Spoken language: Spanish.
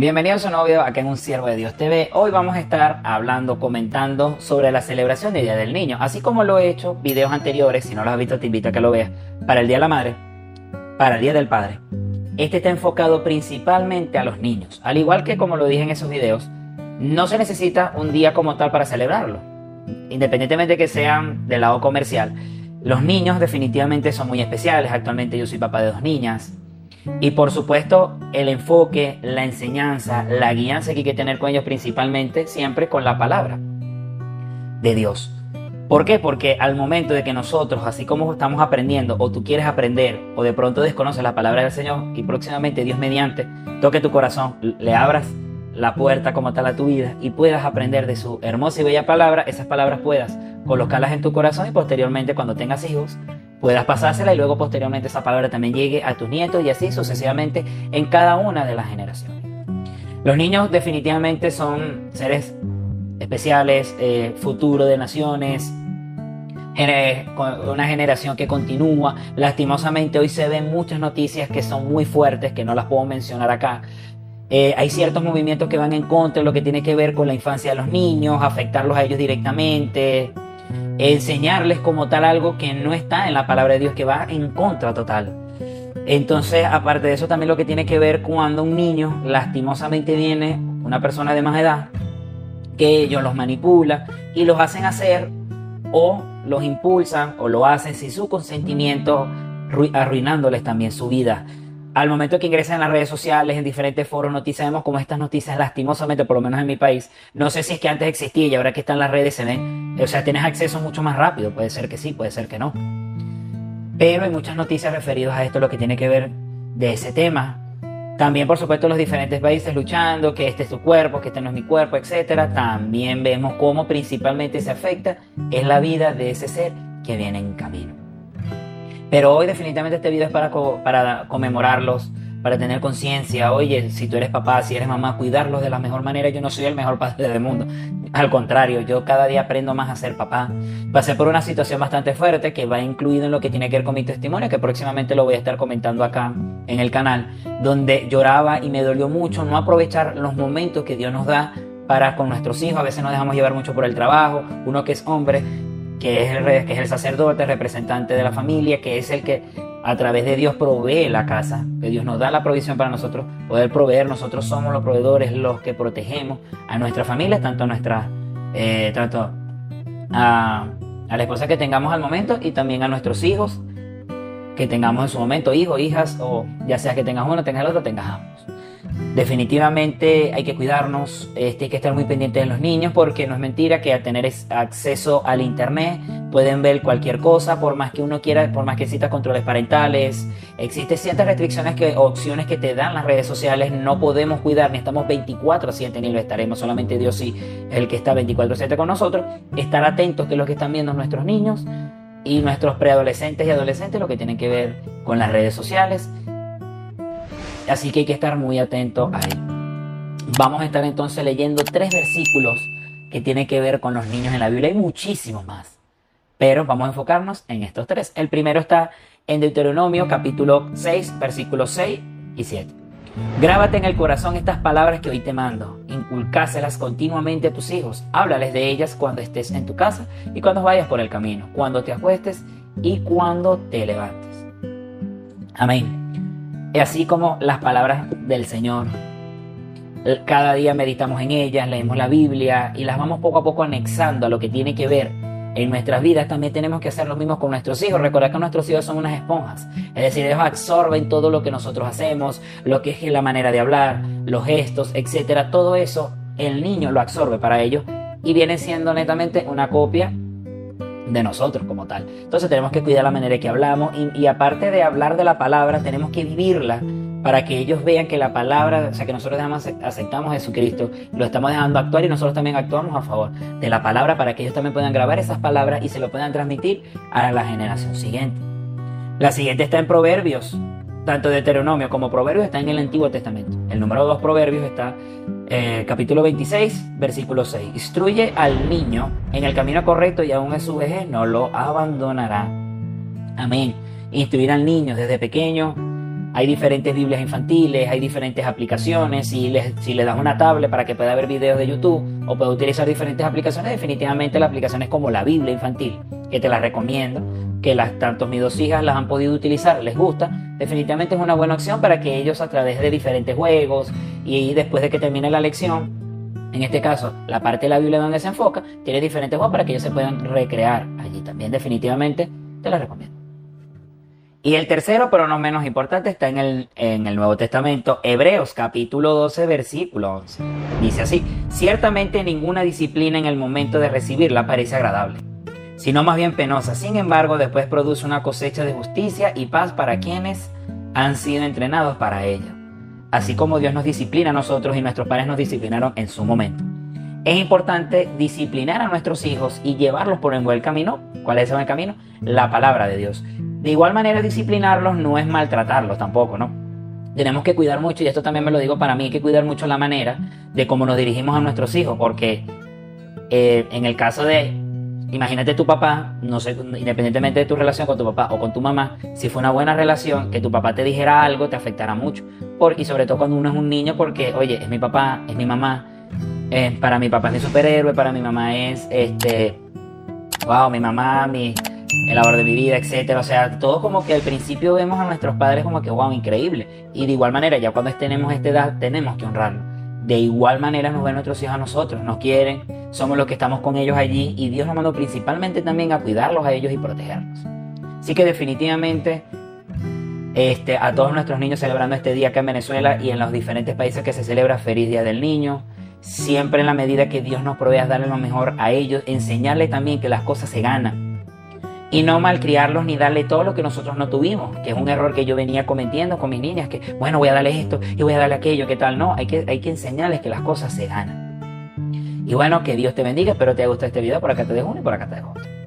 Bienvenidos a un nuevo video acá en Un Siervo de Dios TV. Hoy vamos a estar hablando, comentando sobre la celebración del Día del Niño, así como lo he hecho videos anteriores, si no los has visto te invito a que lo veas, para el Día de la Madre, para el Día del Padre. Este está enfocado principalmente a los niños, al igual que como lo dije en esos videos, no se necesita un día como tal para celebrarlo, independientemente de que sean del lado comercial. Los niños definitivamente son muy especiales, actualmente yo soy papá de dos niñas, y por supuesto, el enfoque, la enseñanza, la guianza que hay que tener con ellos principalmente siempre con la palabra de Dios. ¿Por qué? Porque al momento de que nosotros, así como estamos aprendiendo, o tú quieres aprender, o de pronto desconoces la palabra del Señor, y próximamente Dios mediante toque tu corazón, le abras la puerta como tal a tu vida y puedas aprender de su hermosa y bella palabra, esas palabras puedas colocarlas en tu corazón y posteriormente cuando tengas hijos puedas pasársela y luego posteriormente esa palabra también llegue a tus nietos y así sucesivamente en cada una de las generaciones. Los niños definitivamente son seres especiales, eh, futuro de naciones, una generación que continúa. Lastimosamente hoy se ven muchas noticias que son muy fuertes, que no las puedo mencionar acá. Eh, hay ciertos movimientos que van en contra de lo que tiene que ver con la infancia de los niños, afectarlos a ellos directamente, enseñarles como tal algo que no está en la palabra de Dios, que va en contra total. Entonces, aparte de eso, también lo que tiene que ver cuando un niño lastimosamente viene, una persona de más edad, que ellos los manipula y los hacen hacer o los impulsan o lo hacen sin su consentimiento, arruinándoles también su vida al momento que ingresan en las redes sociales, en diferentes foros, noticias, vemos como estas noticias, lastimosamente, por lo menos en mi país, no sé si es que antes existía y ahora que están las redes se ven, o sea, tienes acceso mucho más rápido, puede ser que sí, puede ser que no. Pero hay muchas noticias referidas a esto, lo que tiene que ver de ese tema. También, por supuesto, los diferentes países luchando, que este es tu cuerpo, que este no es mi cuerpo, etc. También vemos cómo principalmente se afecta es la vida de ese ser que viene en camino. Pero hoy definitivamente este video es para, para conmemorarlos, para tener conciencia. Oye, si tú eres papá, si eres mamá, cuidarlos de la mejor manera. Yo no soy el mejor padre del mundo. Al contrario, yo cada día aprendo más a ser papá. Pasé por una situación bastante fuerte que va incluido en lo que tiene que ver con mi testimonio, que próximamente lo voy a estar comentando acá en el canal, donde lloraba y me dolió mucho no aprovechar los momentos que Dios nos da para con nuestros hijos. A veces nos dejamos llevar mucho por el trabajo. Uno que es hombre que es, el, que es el sacerdote, representante de la familia, que es el que a través de Dios provee la casa, que Dios nos da la provisión para nosotros poder proveer, nosotros somos los proveedores, los que protegemos a nuestra familia, tanto a nuestra, eh, tanto a, a la esposa que tengamos al momento y también a nuestros hijos que tengamos en su momento, hijos, hijas, o ya sea que tengas uno, tengas el otro, tengas ambos. Definitivamente hay que cuidarnos, este, hay que estar muy pendientes de los niños porque no es mentira que al tener acceso al internet pueden ver cualquier cosa, por más que uno quiera, por más que exista controles parentales, existen ciertas restricciones que, opciones que te dan las redes sociales, no podemos cuidar, ni estamos 24/7 ni lo estaremos, solamente Dios sí el que está 24/7 con nosotros, estar atentos que lo que están viendo nuestros niños y nuestros preadolescentes y adolescentes, lo que tienen que ver con las redes sociales Así que hay que estar muy atento ahí. Vamos a estar entonces leyendo tres versículos que tienen que ver con los niños en la Biblia. Hay muchísimos más, pero vamos a enfocarnos en estos tres. El primero está en Deuteronomio capítulo 6, versículos 6 y 7. Grábate en el corazón estas palabras que hoy te mando. Inculcáselas continuamente a tus hijos. Háblales de ellas cuando estés en tu casa y cuando vayas por el camino, cuando te acuestes y cuando te levantes. Amén así como las palabras del Señor. Cada día meditamos en ellas, leemos la Biblia y las vamos poco a poco anexando a lo que tiene que ver en nuestras vidas. También tenemos que hacer lo mismo con nuestros hijos. Recordar que nuestros hijos son unas esponjas. Es decir, ellos absorben todo lo que nosotros hacemos, lo que es la manera de hablar, los gestos, etcétera. Todo eso el niño lo absorbe para ellos y viene siendo netamente una copia de nosotros como tal. Entonces tenemos que cuidar la manera en que hablamos y, aparte de hablar de la palabra, tenemos que vivirla para que ellos vean que la palabra, o sea, que nosotros aceptamos a Jesucristo, lo estamos dejando actuar y nosotros también actuamos a favor de la palabra para que ellos también puedan grabar esas palabras y se lo puedan transmitir a la generación siguiente. La siguiente está en Proverbios, tanto Deuteronomio como Proverbios está en el Antiguo Testamento. El número dos Proverbios está eh, capítulo 26, versículo 6. Instruye al niño en el camino correcto y aún en su vejez no lo abandonará. Amén. Instruir al niño desde pequeño Hay diferentes Biblias infantiles, hay diferentes aplicaciones. Si les, si le das una tablet para que pueda ver videos de YouTube o pueda utilizar diferentes aplicaciones, definitivamente la aplicación es como la Biblia infantil, que te la recomiendo, que las, tanto mis dos hijas las han podido utilizar, les gusta. Definitivamente es una buena opción para que ellos a través de diferentes juegos y después de que termine la lección, en este caso, la parte de la Biblia donde se enfoca, tiene diferentes juegos para que ellos se puedan recrear allí también. Definitivamente te la recomiendo. Y el tercero, pero no menos importante, está en el, en el Nuevo Testamento, Hebreos capítulo 12, versículo 11. Dice así, ciertamente ninguna disciplina en el momento de recibirla parece agradable, sino más bien penosa. Sin embargo, después produce una cosecha de justicia y paz para quienes han sido entrenados para ella. Así como Dios nos disciplina a nosotros y nuestros padres nos disciplinaron en su momento. Es importante disciplinar a nuestros hijos y llevarlos por el buen camino. ¿Cuál es el buen camino? La palabra de Dios. De igual manera, disciplinarlos no es maltratarlos tampoco, ¿no? Tenemos que cuidar mucho, y esto también me lo digo para mí, hay que cuidar mucho la manera de cómo nos dirigimos a nuestros hijos, porque eh, en el caso de, imagínate tu papá, no sé, independientemente de tu relación con tu papá o con tu mamá, si fue una buena relación, que tu papá te dijera algo te afectará mucho, y sobre todo cuando uno es un niño, porque, oye, es mi papá, es mi mamá, eh, para mi papá es mi superhéroe, para mi mamá es, este, wow, mi mamá, mi el amor de mi vida, etcétera. O sea, todo como que al principio vemos a nuestros padres como que, wow, increíble. Y de igual manera, ya cuando tenemos esta edad, tenemos que honrarlo. De igual manera nos ven nuestros hijos a nosotros, nos quieren, somos los que estamos con ellos allí y Dios nos mandó principalmente también a cuidarlos a ellos y protegerlos. Así que definitivamente este, a todos nuestros niños celebrando este día acá en Venezuela y en los diferentes países que se celebra Feliz Día del Niño. Siempre en la medida que Dios nos provea darle lo mejor a ellos, enseñarles también que las cosas se ganan y no malcriarlos ni darle todo lo que nosotros no tuvimos, que es un error que yo venía cometiendo con mis niñas, que bueno, voy a darle esto y voy a darle aquello, ¿qué tal? No, hay que, hay que enseñarles que las cosas se ganan. Y bueno, que Dios te bendiga, espero te haya gustado este video, por acá te dejo uno y por acá te dejo otro.